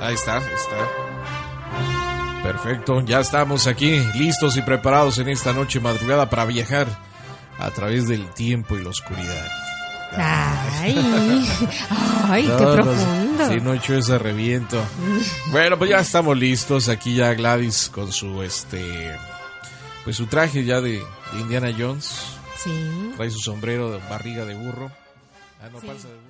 Ahí está, está. Perfecto, ya estamos aquí listos y preparados en esta noche madrugada para viajar a través del tiempo y la oscuridad. Ay, ay, qué profundo. Si no he hecho ese reviento. Bueno, pues ya estamos listos. Aquí ya Gladys con su este pues su traje ya de, Indiana Jones. Sí. Trae su sombrero de barriga de burro. Ah, no, panza de burro.